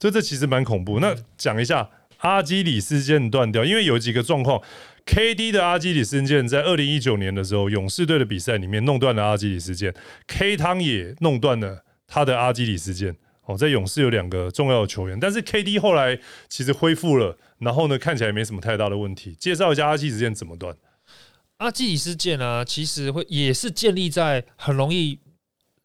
所以这其实蛮恐怖。那讲一下阿基里斯腱断掉，因为有几个状况，KD 的阿基里斯腱在二零一九年的时候，勇士队的比赛里面弄断了阿基里斯腱，K 汤也弄断了。他的阿基里斯腱。哦，在勇士有两个重要的球员，但是 KD 后来其实恢复了，然后呢看起来没什么太大的问题。介绍一下阿基里斯怎么断？阿基里斯腱啊，其实会也是建立在很容易。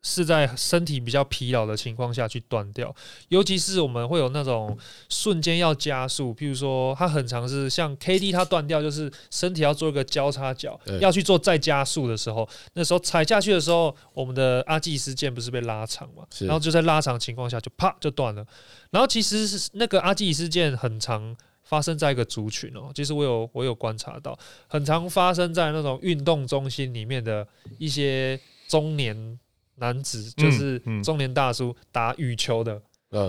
是在身体比较疲劳的情况下去断掉，尤其是我们会有那种瞬间要加速，譬如说它很长是像 K D 它断掉，就是身体要做一个交叉脚，要去做再加速的时候，那时候踩下去的时候，我们的阿基斯腱不是被拉长嘛，然后就在拉长情况下就啪就断了。然后其实是那个阿基斯腱很长发生在一个族群哦，其实我有我有观察到，很常发生在那种运动中心里面的一些中年。男子就是中年大叔打羽球的，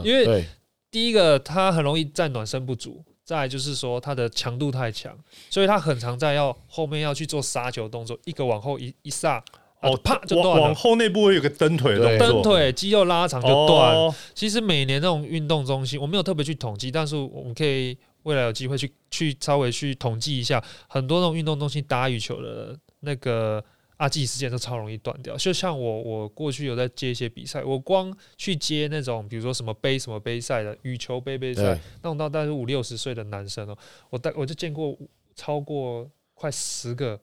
因为第一个他很容易在暖身不足，再就是说他的强度太强，所以他很常在要后面要去做杀球动作，一个往后一一撒，哦啪就断了。往后那部会有个蹬腿的动作，蹬腿肌肉拉长就断。其实每年那种运动中心，我没有特别去统计，但是我们可以未来有机会去去稍微去统计一下，很多那种运动中心打羽球的那个。阿基时间都超容易断掉，就像我，我过去有在接一些比赛，我光去接那种，比如说什么杯什么杯赛的羽球杯杯赛，那种到大概五六十岁的男生哦，我大我就见过超过快十个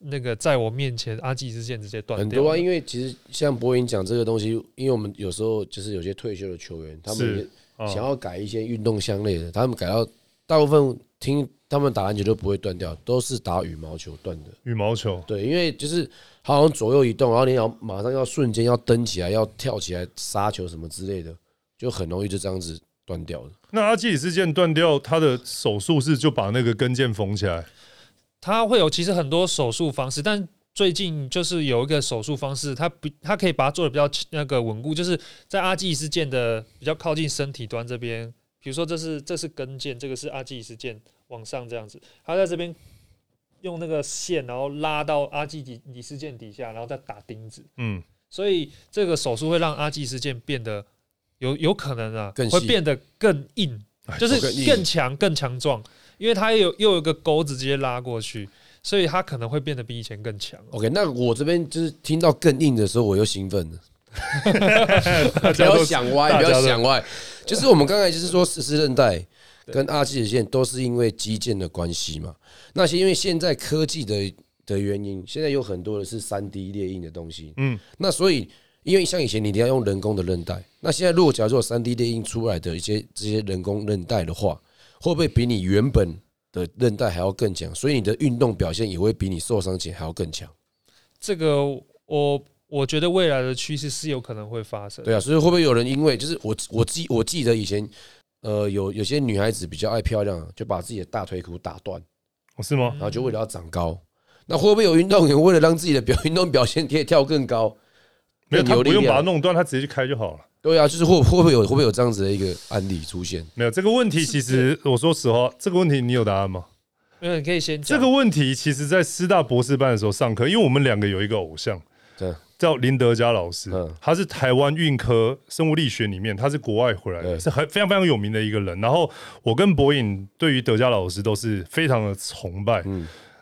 那个在我面前阿基之间直接断掉。很多啊，因为其实像博云讲这个东西，因为我们有时候就是有些退休的球员，他们想要改一些运动项类的，他们改到大部分听。他们打篮球都不会断掉，都是打羽毛球断的。羽毛球，对，因为就是好像左右移动，然后你要马上要瞬间要蹬起来，要跳起来杀球什么之类的，就很容易就这样子断掉了。那阿基里斯腱断掉，他的手术是就把那个跟腱缝起来？他会有其实很多手术方式，但最近就是有一个手术方式，他比他可以把它做的比较那个稳固，就是在阿基里斯腱的比较靠近身体端这边，比如说这是这是跟腱，这个是阿基里斯腱。往上这样子，他在这边用那个线，然后拉到阿基里里斯腱底下，然后再打钉子。嗯，所以这个手术会让阿基里斯腱变得有有可能啊，会变得更硬，就是更强、更强壮，因为它有又有一个钩子直接拉过去，所以它可能会变得比以前更强。OK，那我这边就是听到更硬的时候，我又兴奋了。不要想歪，不要想歪，就是我们刚才就是说十字韧带。跟阿基里线都是因为基建的关系嘛？那些因为现在科技的的原因，现在有很多的是三 D 列印的东西。嗯，那所以因为像以前你一定要用人工的韧带，那现在如果假如说三 D 列印出来的一些这些人工韧带的话，会不会比你原本的韧带还要更强？所以你的运动表现也会比你受伤前还要更强？这个我我觉得未来的趋势是有可能会发生。对啊，所以会不会有人因为就是我我记我记得以前。呃，有有些女孩子比较爱漂亮，就把自己的大腿骨打断，是吗？然后就为了要长高，那会不会有运动员为了让自己的表运动表现可以跳更高？没有，他不用把它弄断，他直接去开就好了。对啊，就是会会不会有会不会有这样子的一个案例出现？没有这个问题，其实我说实话，这个问题你有答案吗？没有，你可以先。这个问题其实，在师大博士班的时候上课，因为我们两个有一个偶像。对。叫林德嘉老师，他是台湾运科生物力学里面，他是国外回来的，是很非常非常有名的一个人。然后我跟博颖对于德嘉老师都是非常的崇拜。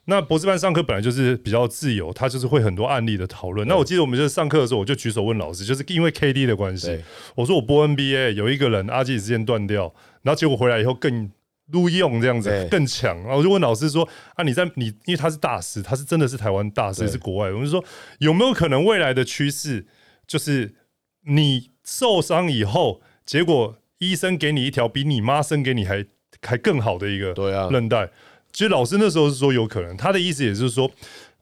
那博士班上课本来就是比较自由，他就是会很多案例的讨论。那我记得我们就是上课的时候，我就举手问老师，就是因为 K D 的关系，我说我播 N B A 有一个人阿基里之间断掉，然后结果回来以后更。录用这样子更强，然后我就问老师说：“啊，你在你，因为他是大师，他是真的是台湾大师，是国外。我就说有没有可能未来的趋势就是你受伤以后，结果医生给你一条比你妈生给你还还更好的一个韧带？其实老师那时候是说有可能，他的意思也是说，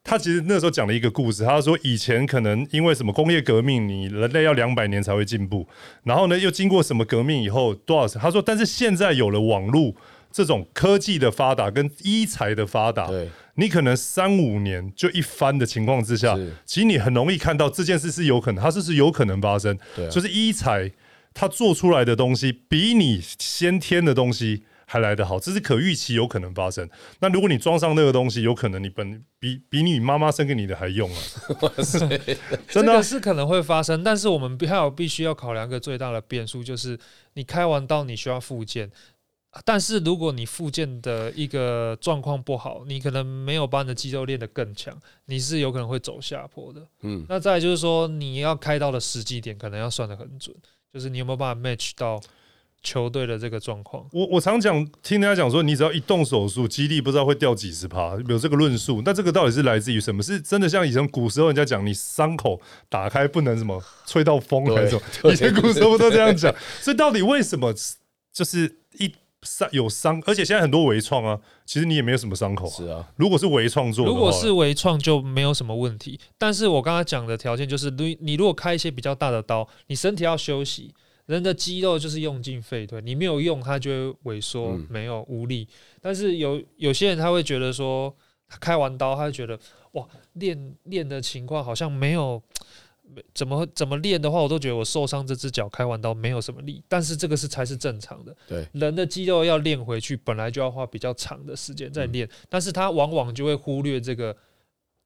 他其实那时候讲了一个故事，他说以前可能因为什么工业革命，你人类要两百年才会进步，然后呢又经过什么革命以后多少？他说，但是现在有了网络。这种科技的发达跟医材的发达，你可能三五年就一翻的情况之下，其实你很容易看到这件事是有可能，它是是有可能发生。就是医材它做出来的东西比你先天的东西还来得好，这是可预期有可能发生。那如果你装上那个东西，有可能你本比比你妈妈生给你的还用啊！真的是可能会发生，但是我们还有必须要考量一个最大的变数，就是你开完刀你需要复健。但是如果你附件的一个状况不好，你可能没有把你的肌肉练得更强，你是有可能会走下坡的。嗯，那再来就是说，你要开到的时机点可能要算得很准，就是你有没有办法 match 到球队的这个状况。我我常讲，听人家讲说，你只要一动手术，肌力不知道会掉几十趴，有这个论述。那这个到底是来自于什么？是真的像以前古时候人家讲，你伤口打开不能什么吹到风还是什么？以前古时候都这样讲。所以到底为什么就是一伤有伤，而且现在很多微创啊，其实你也没有什么伤口、啊。是啊，如果是微创做，如果是微创就没有什么问题，但是我刚刚讲的条件就是，你你如果开一些比较大的刀，你身体要休息，人的肌肉就是用尽废退，你没有用它就会萎缩，嗯没有无力。但是有有些人他会觉得说，他开完刀，他会觉得哇，练练的情况好像没有。没怎么怎么练的话，我都觉得我受伤这只脚开完刀没有什么力，但是这个是才是正常的。对，人的肌肉要练回去，本来就要花比较长的时间在练，但是他往往就会忽略这个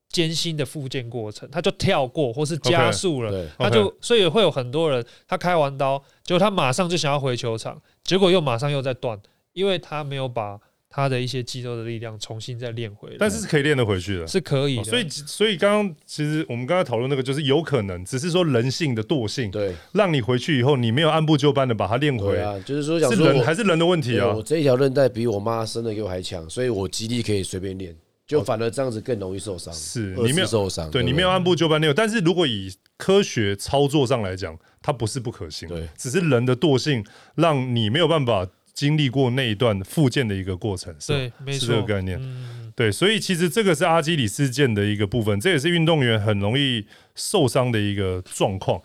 艰辛的复健过程，他就跳过或是加速了。对，他就所以会有很多人，他开完刀，结果他马上就想要回球场，结果又马上又在断，因为他没有把他的一些肌肉的力量重新再练回来。但是是可以练得回去的。是可以的，哦所以，所以刚刚其实我们刚才讨论那个，就是有可能，只是说人性的惰性，对，让你回去以后，你没有按部就班的把它练回来，啊，就是说，讲是说还是人的问题啊我？这一条韧带比我妈生的给我还强，所以我肌力可以随便练，就反而这样子更容易受伤，是你没有受伤，不对你没有按部就班练，但是如果以科学操作上来讲，它不是不可行，对，只是人的惰性让你没有办法经历过那一段复健的一个过程，是对，没是，这个概念。嗯，对，所以其实这个是阿基里事件的一个部分，这也是运动员很容易受伤的一个状况。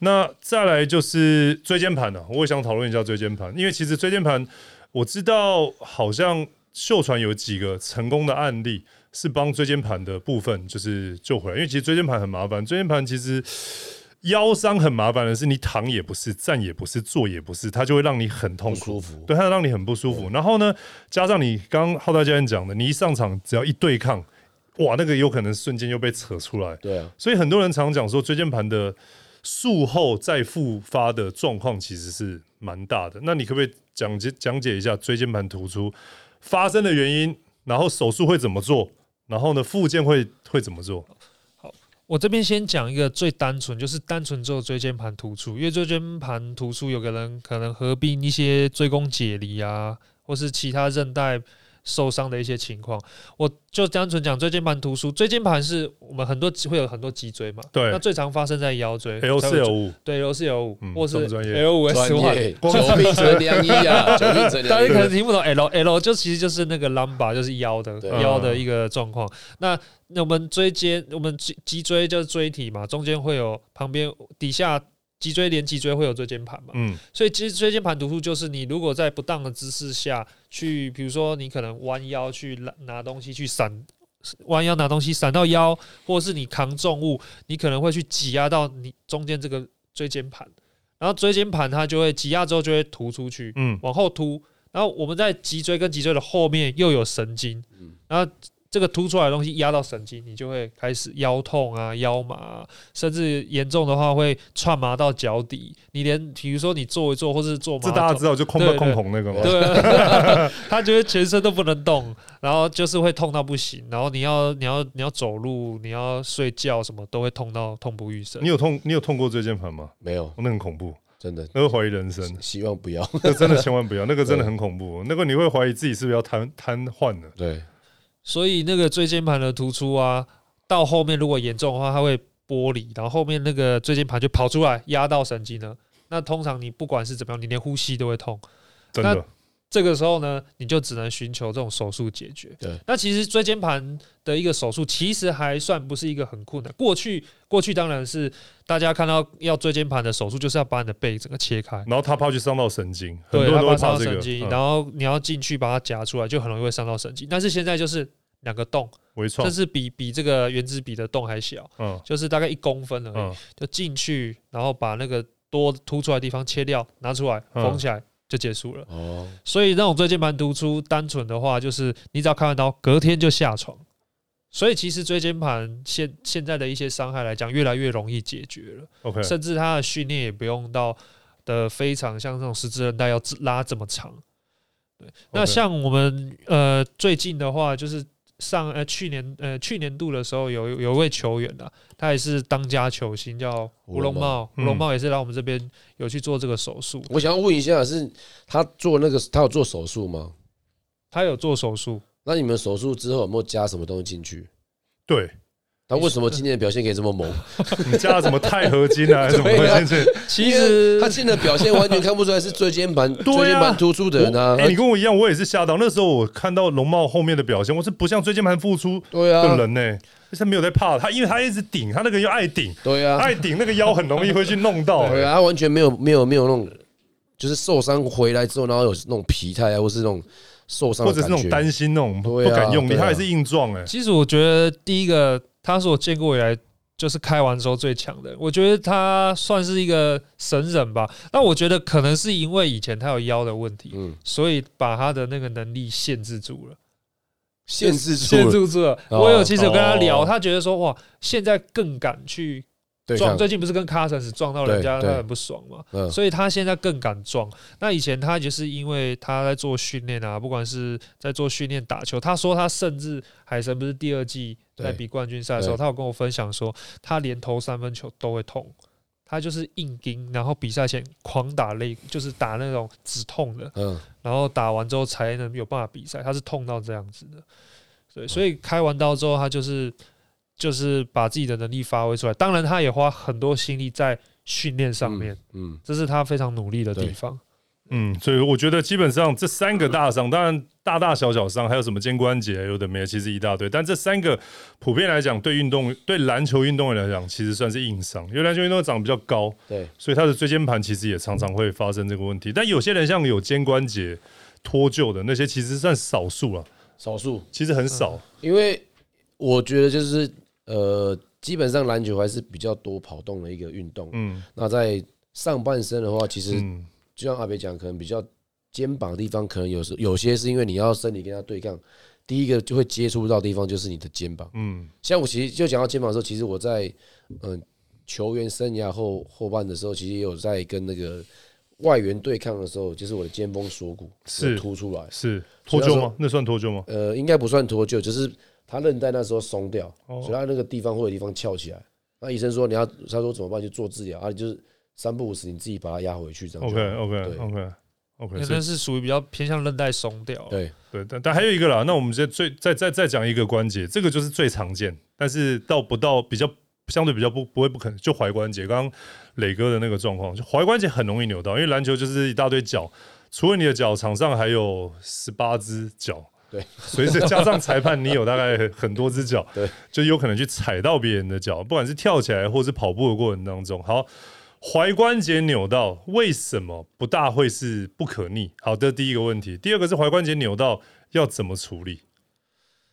那再来就是椎间盘了、我也想讨论一下椎间盘，因为其实椎间盘我知道好像秀传有几个成功的案例是帮椎间盘的部分就是救回来，因为其实椎间盘很麻烦，椎间盘其实腰伤很麻烦的是你躺也不是，站也不是，坐也不是，它就会让你很痛苦。舒服，对，它让你很不舒服。然后呢，加上你刚刚浩大教练讲的，你一上场只要一对抗，哇，那个有可能瞬间又被扯出来。对啊，所以很多人常讲说，椎间盘的术后再复发的状况其实是蛮大的。那你可不可以讲解讲解一下椎间盘突出发生的原因，然后手术会怎么做，然后呢，复健会会怎么做？我这边先讲一个最单纯，就是单纯做椎间盘突出，因为椎间盘突出有个人可能合并一些椎弓解离啊，或是其他韧带受伤的一些情况，我就单纯讲椎间盘突出。椎间盘是我们很多会有很多脊椎嘛，对那最常发生在腰椎 L 四 L 五，对 L 四 L 五嗯，或是专业 L 五 S 专 one。业，久病成良医啊，久病成大家可能。听不懂 L L 就其实就是那个 lumbar，就是腰的腰的一个状况。那那我们椎间，我们脊脊椎就是椎体嘛，中间会有旁边底下脊椎连脊椎会有椎间盘嘛，嗯，所以其实椎间盘突出就是你如果在不当的姿势下去，比如说你可能弯腰去拿拿东西去闪。弯腰拿东西闪到腰，或者是你扛重物，你可能会去挤压到你中间这个椎间盘，然后椎间盘它就会挤压之后就会突出去，嗯。往后凸，然后我们在脊椎跟脊椎的后面又有神经，然后这个凸出来的东西压到神经，你就会开始腰痛啊、腰麻啊、甚至严重的话会串麻到脚底。你连比如说你坐一坐，或是坐马桶这大家知道就空不空红那个吗。对，他觉得全身都不能动，然后就是会痛到不行，然后你要你要你要走路，你要睡觉什么都会痛到痛不欲生你。有痛你有痛过椎间盘吗？没有哦，那很恐怖，真的，那会怀疑人生。希望不要。那 真的千万不要，那个 真的很恐怖，那个你会怀疑自己是不是要瘫瘫痪了。对，所以那个椎间盘的突出啊，到后面如果严重的话，它会剥离，然后后面那个椎间盘就跑出来压到神经了。那通常你不管是怎么样，你连呼吸都会痛。真的，这个时候呢，你就只能寻求这种手术解决。对，那其实椎间盘的一个手术其实还算不是一个很困难。过去过去当然是大家看到要椎间盘的手术，就是要把你的背整个切开，然后他怕去伤到神经，很对，多人都它把它伤会怕这个。到神经，嗯。然后你要进去把它夹出来，就很容易会伤到神经。但是现在就是两个洞，微创。甚，至比比这个原子笔的洞还小，嗯。就是大概一公分而已，嗯，就进去，然后把那个多凸出来的地方切掉，拿出来嗯。缝起来就结束了。哦，所以那种椎间盘突出，单纯的话就是你只要开完刀，隔天就下床。所以其实椎间盘现现在的一些伤害来讲，越来越容易解决了，，OK，甚至它的训练也不用到的非常像这种十字韧带要拉这么长。对那像我们呃最近的话，就是上呃去年呃去年度的时候有有一位球员啊，他也是当家球星，叫胡龙茂，胡龙茂也是来我们这边有去做这个手术。我想要问一下，是他做那个他有做手术吗？他有做手术。那你们手术之后有没有加什么东西进去？对。他为什么今天的表现可以这么猛？你加了什么钛合金啊？什么进去？其实他现在表现完全看不出来是椎间盘椎间盘突出的人啊！哎，你跟我一样，我也是吓到。那时候我看到龙茂后面的表现，我是不像椎间盘复出的人呢。他没有在怕他，因为他一直顶，他那个又爱顶，对啊，爱顶那个腰很容易会去弄到。对啊，他完全没有没有没有那种，就是受伤回来之后，然后有那种疲态啊，或是那种受伤，或者是那种担心那种不敢用力，他还是硬撞哎。其实我觉得第一个。他是我见过以来就是开完之后最强的，我觉得他算是一个神人吧。那我觉得可能是因为以前他有腰的问题，嗯，所以把他的那个能力限制住了，限制住限制住了。我有其实有跟他聊，他觉得说哇，现在更敢去。撞最近不是跟卡森斯撞到人家，他很不爽嘛，所以他现在更敢撞。那以前他就是因为他在做训练啊，不管是在做训练打球，他说他甚至海神不是第二季在比冠军赛的时候，他有跟我分享说，他连投三分球都会痛，他就是硬盯，然后比赛前狂打肋，就是打那种止痛的，嗯，然后打完之后才能有办法比赛，他是痛到这样子的，对，所以开完刀之后，他就是。就是把自己的能力发挥出来，当然他也花很多心力在训练上面，嗯，这是他非常努力的地方，嗯，所以我觉得基本上这三个大伤，当然大大小小伤，还有什么肩关节有的没有，其实一大堆，但这三个普遍来讲，对运动对篮球运动员来讲，其实算是硬伤，因为篮球运动员长得比较高，对，所以他的椎间盘其实也常常会发生这个问题。但有些人像有肩关节脱臼的那些，其实算少数了，少数。其实很少，因为我觉得就是。呃，基本上篮球还是比较多跑动的一个运动。嗯，那在上半身的话，其实就像阿北讲，可能比较肩膀的地方，可能有时有些是因为你要身体跟他对抗，第一个就会接触到地方就是你的肩膀。嗯，像我其实就讲到肩膀的时候，其实我在嗯球员生涯后后半的时候，其实也有在跟那个外援对抗的时候，就是我的肩峰锁骨是凸出来，是脱臼吗？那算脱臼吗？呃，应该不算脱臼，就是。他韧带那时候松掉，所以他那个地方会有地方翘起来。那医生说你要，他说怎么办？就做治疗啊，就是三不五时你自己把它压回去这样。OK OK OK OK，那是属于比较偏向韧带松掉。对对，但但还有一个啦，那我们再最再再再讲一个关节，这个就是最常见，但是到不到比较相对比较不不会不可能，就踝关节。刚刚磊哥的那个状况，就踝关节很容易扭到，因为篮球就是一大堆脚，除了你的脚，场上还有十八只脚。对，随着加上裁判，你有大概很多只脚，对，就有可能去踩到别人的脚，不管是跳起来或是跑步的过程当中。好，踝关节扭到为什么不大会是不可逆？好的，第一个问题，第二个是踝关节扭到要怎么处理？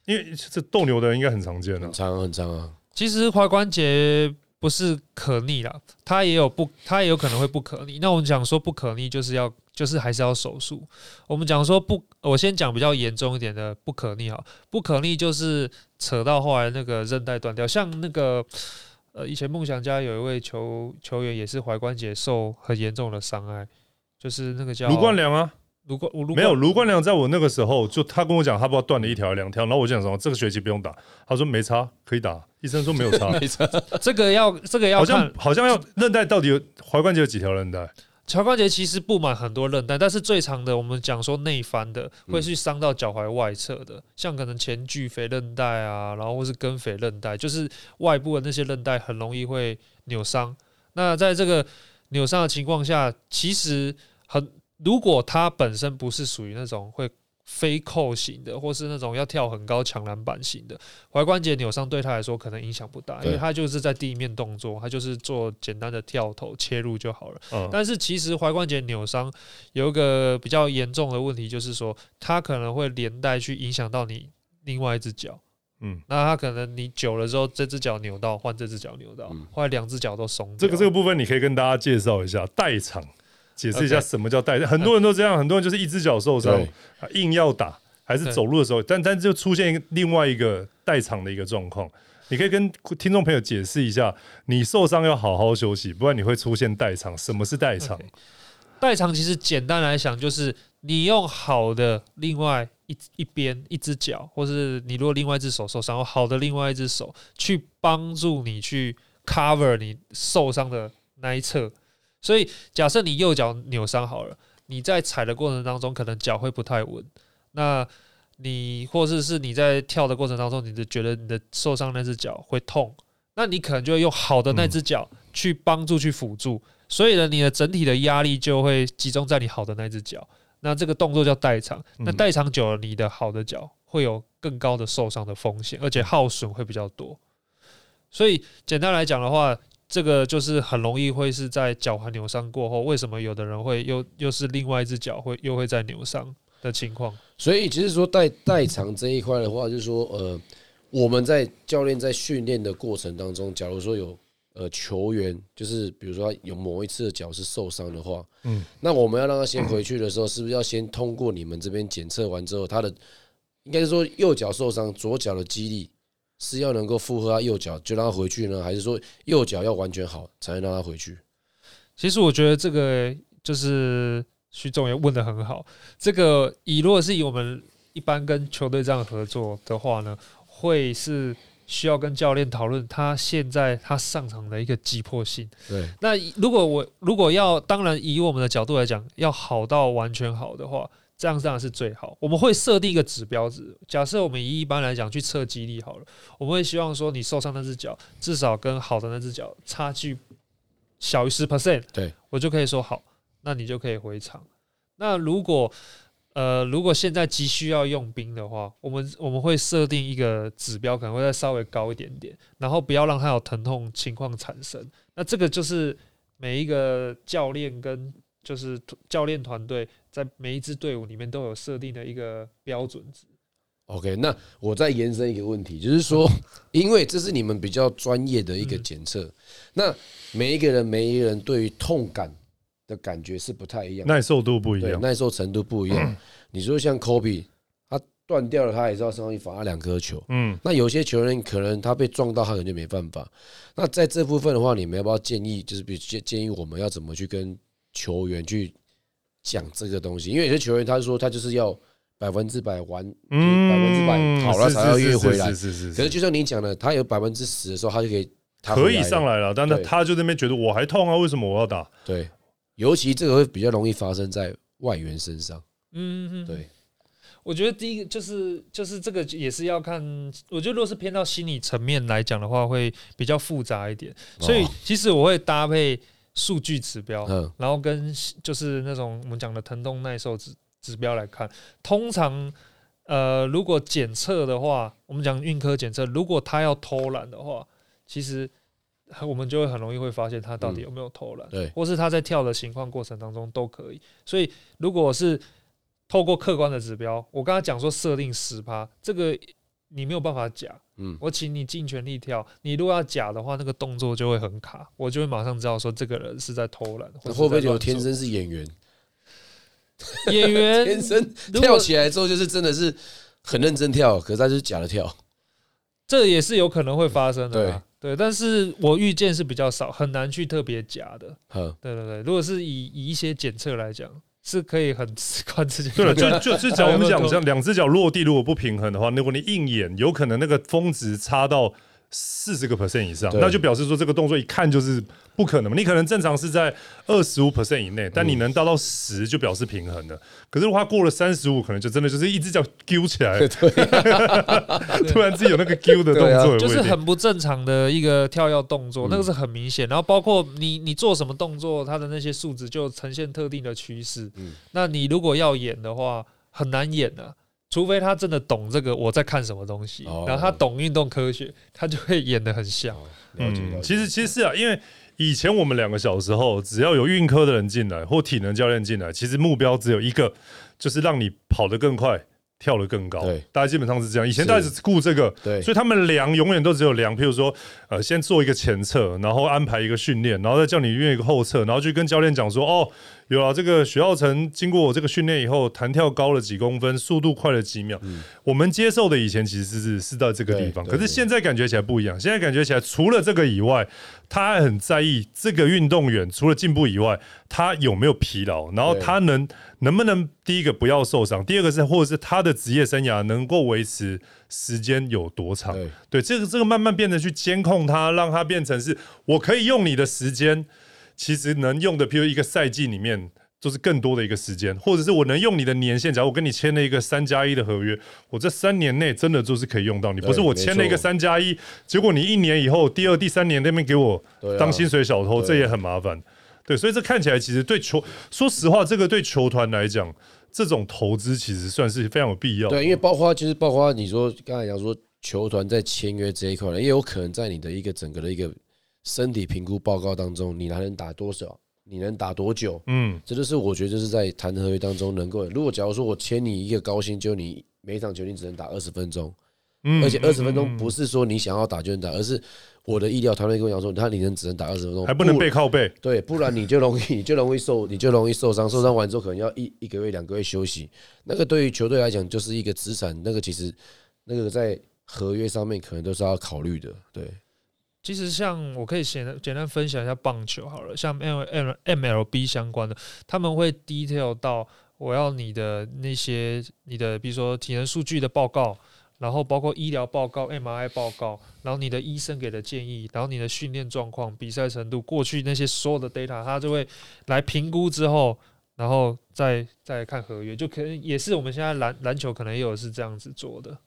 因为这斗牛的人应该很常见很长很常啊。其实踝关节。不是可逆啦，它也有不，它也有可能会不可逆。那我们讲说不可逆，就是要就是还是要手术。我们讲说不，我先讲比较严重一点的不可逆哈，不可逆就是扯到后来那个韧带断掉。像那个呃，以前梦想家有一位球球员也是踝关节受很严重的伤害，就是那个叫卢冠良啊。卢冠没有卢冠良，在我那个时候就他跟我讲，他不知道断了一条两条，然后我就讲说这个学期不用打，他说没差可以打，医生说没有差，没差。这个要这个要好像好像要韧带到底有踝关节有几条韧带？踝关节其实布满很多韧带，但是最长的我们讲说内翻的会去伤到脚踝外侧的，像可能前距腓韧带啊，然后或是跟腓韧带，就是外部的那些韧带很容易会扭伤。那在这个扭伤的情况下，其实很。如果他本身不是属于那种会飞扣型的，或是那种要跳很高抢篮板型的，踝关节扭伤对他来说可能影响不大，因为他就是在地面动作，他就是做简单的跳投切入就好了。但是其实踝关节扭伤有一个比较严重的问题，就是说它可能会连带去影响到你另外一只脚。嗯，那他可能你久了之后，这只脚扭到，换这只脚扭到，后来两只脚都松。这个这个部分你可以跟大家介绍一下代偿。解释一下什么叫带，很多人都这样，很多人就是一只脚受伤，硬要打，还是走路的时候，但但就出现另外一个代偿的一个状况。你可以跟听众朋友解释一下，你受伤要好好休息，不然你会出现代偿。什么是代偿？代偿其实简单来讲，就是你用好的另外一一边一只脚，或是你如果另外一只手受伤，好的另外一只手去帮助你去 cover 你受伤的那一侧。所以假设你右脚扭伤好了，你在踩的过程当中可能脚会不太稳，那你或者是你在跳的过程当中，你就觉得你的受伤那只脚会痛，那你可能就会用好的那只脚去帮助去辅助。所以呢，你的整体的压力就会集中在你好的那只脚，那这个动作叫代偿。那代偿久了，你的好的脚会有更高的受伤的风险，而且耗损会比较多。所以简单来讲的话，这个就是很容易会是在脚踝扭伤过后，为什么有的人会又又是另外一只脚会又会在扭伤的情况？所以其实说代代偿这一块的话，就是说呃，我们在教练在训练的过程当中，假如说有。呃，球员就是比如说有某一次的脚是受伤的话，嗯，那我们要让他先回去的时候，是不是要先通过你们这边检测完之后，他的应该是说右脚受伤，左脚的肌力是要能够负荷他右脚就让他回去呢，还是说右脚要完全好才能让他回去？其实我觉得这个就是徐总也问的很好，这个以如果是以我们一般跟球队这样合作的话呢，会是。需要跟教练讨论他现在他上场的一个急迫性。对，那如果我如果要，当然以我们的角度来讲，要好到完全好的话，这样当然是最好。我们会设定一个指标值，假设我们以一般来讲去测肌力好了，我们会希望说你受伤那只脚至少跟好的那只脚差距小于十 percent，对我就可以说好，那你就可以回场。那如果呃，如果现在急需要用兵的话，我们我们会设定一个指标，可能会再稍微高一点点，然后不要让他有疼痛情况产生。那这个就是每一个教练跟就是教练团队在每一支队伍里面都有设定的一个标准值。OK，那我再延伸一个问题，就是说，因为这是你们比较专业的一个检测，那每一个人每一个人对于痛感。的感觉是不太一样，耐受度不一样，耐受程度不一样。你说像科比，他断掉了，他也是要上去罚两颗球。嗯，那有些球员可能他被撞到，他可能就没办法。那在这部分的话，你们要不要建议？就是比如建建议我们要怎么去跟球员去讲这个东西？因为有些球员他说他就是要百分之百完，百分之百好了才要约回来。是是是。可是就像你讲的，他有百分之十的时候，他就可以可以上来了，但他他就那边觉得我还痛啊，为什么我要打？对。尤其这个会比较容易发生在外援身上。嗯，对。我觉得第一个就是就是这个也是要看，我觉得如果是偏到心理层面来讲的话，会比较复杂一点。所以其实我会搭配数据指标，然后跟就是那种我们讲的疼痛耐受指指标来看。通常，呃，如果检测的话，我们讲运科检测，如果他要偷懒的话，其实。我们就会很容易会发现他到底有没有偷懒，对，或是他在跳的情况过程当中都可以。所以，如果是透过客观的指标，我刚才讲说设定十趴，这个你没有办法假。嗯，我请你尽全力跳，你如果要假的话，那个动作就会很卡，我就会马上知道说这个人是在偷懒。会不会有天生是演员？演员 天生跳起来之后就是真的是很认真跳，可是他是假的跳，这也是有可能会发生的。对，但是我遇见是比较少，很难去特别假的。对对对，如果是以以一些检测来讲，是可以很 直观自己。对了，就就是讲我们讲 像两只脚落地如果不平衡的话，如果你硬演，有可能那个峰值差到。四十个 percent 以上，那就表示说这个动作一看就是不可能嘛。你可能正常是在二十五 percent 以内，但你能达到十，就表示平衡的。可是如果过了三十五，可能就真的就是一只脚揪起来，突然自己有那个揪的动作，就是很不正常的一个跳跃动作，那个是很明显。然后包括你你做什么动作，它的那些数值就呈现特定的趋势。嗯那你如果要演的话，很难演的。除非他真的懂这个，我在看什么东西，然后他懂运动科学，他就会演的很像。嗯，其实其实是啊，因为以前我们两个小时候，只要有运科的人进来或体能教练进来，其实目标只有一个，就是让你跑得更快。跳得更高，对，大家基本上是这样。以前大家只顾这个，对，所以他们量永远都只有量，譬如说，呃，先做一个前侧，然后安排一个训练，然后再叫你运一个后侧，然后去跟教练讲说，哦，有啊，这个许耀成经过我这个训练以后，弹跳高了几公分，速度快了几秒。我们接受的以前其实是是到这个地方，可是现在感觉起来不一样。现在感觉起来，除了这个以外，他还很在意这个运动员除了进步以外，他有没有疲劳，然后他能能不能第一个不要受伤，第二个是或者是他的职业生涯能够维持时间有多长。对对，这个这个慢慢变得去监控他，让他变成是我可以用你的时间，其实能用的，譬如一个赛季里面。就是更多的一个时间，或者是我能用你的年限。假如我跟你签了一个三加一的合约，我这三年内真的就是可以用到你，不是我签了一个三加一，结果你一年以后第二、第三年那边给我当薪水小偷，对这也很麻烦。对，所以这看起来其实对球，说实话，这个对球团来讲，这种投资其实算是非常有必要。对，因为包括其实包括你说刚才讲说球团在签约这一块呢，也有可能在你的一个整个的一个身体评估报告当中，你还能打多少，你能打多久，嗯，这就是我觉得就是在谈合约当中能够，如果假如说我签你一个高薪，就你每一场球你只能打二十分钟，嗯而且二十分嗯钟不是说你想要打就能打，而是我的意料团队跟我讲说，他你能只能打二十分钟，还不能背靠背。对，不然你就容易，你就容易受，你就容易受伤。受伤完之后，可能要一一个月、两个月休息。那个对于球队来讲，就是一个资产。那个其实，那个在合约上面可能都是要考虑的。对，其实像我可以简单简单分享一下棒球好了，像 M M MLB 相关的，他们会 detail 到我要你的那些你的，比如说体能数据的报告，然后包括医疗报告、MRI 报告，然后你的医生给的建议，然后你的训练状况、比赛程度，过去那些所有的 data，他就会来评估之后，然后再再看合约，就可能也是我们现在篮篮球可能也有是这样子做的。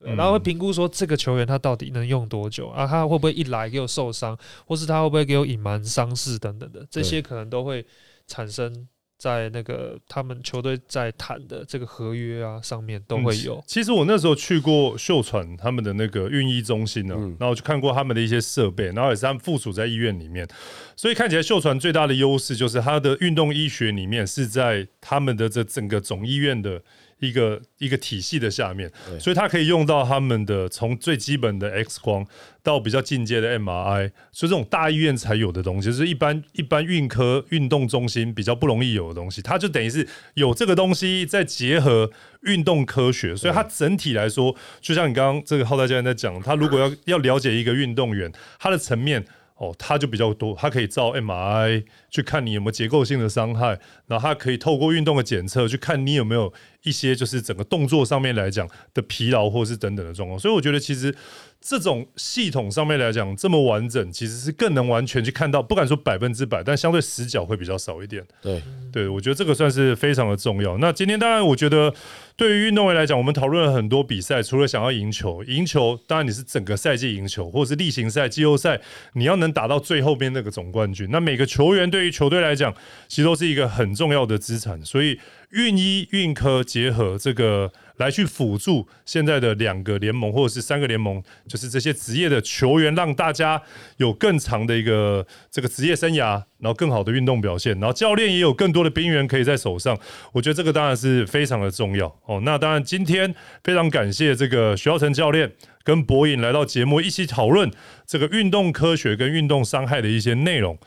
然后会评估说这个球员他到底能用多久啊？他会不会一来给我受伤，或是他会不会给我隐瞒伤势等等的，这些可能都会产生在那个他们球队在谈的这个合约啊上面都会有。其实我那时候去过秀传他们的那个运医中心呢，嗯然后就看过他们的一些设备，然后也是他们附属在医院里面，所以看起来秀传最大的优势就是它的运动医学里面是在他们的这整个总医院的。一个一个体系的下面，所以它可以用到他们的从最基本的 X 光到比较进阶的 MRI，所以这种大医院才有的东西，就是一般一般运科运动中心比较不容易有的东西，它就等于是有这个东西再结合运动科学，所以它整体来说，就像你刚刚这个浩大教练在讲，他如果要要了解一个运动员，他的层面。哦，它就比较多，它可以照 MRI 去看你有没有结构性的伤害，然后它可以透过运动的检测去看你有没有一些就是整个动作上面来讲的疲劳或是等等的状况。所以我觉得其实这种系统上面来讲这么完整，其实是更能完全去看到，不敢说百分之百，但相对死角会比较少一点。对，对，我觉得这个算是非常的重要。那今天当然，我觉得对于运动员来讲，我们讨论了很多比赛，除了想要赢球，赢球当然你是整个赛季赢球，或者是例行赛、季后赛，你要能打到最后边那个总冠军。那每个球员对于球队来讲，其实都是一个很重要的资产。所以运医、运科结合这个来去辅助现在的两个联盟或者是三个联盟，就是这些职业的球员，让大家有更长的一个这个职业生涯，然后更好的运动表现，然后教练也有更多的兵源可以在手上。我觉得这个当然是非常的重要哦。那当然，今天非常感谢这个徐耀成教练跟博颖来到节目一起讨论这个运动科学跟运动伤害的一些内容。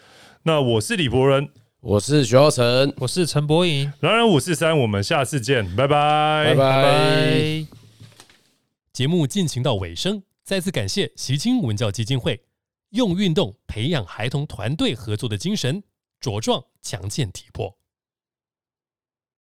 那我是李博仁，我是徐浩成，我是陈柏颖，狼人五四三，我们下次见，拜拜，拜拜拜。拜。节目进行到尾声，再次感谢习青文教基金会用运动培养孩童团队合作的精神，茁壮强健体魄。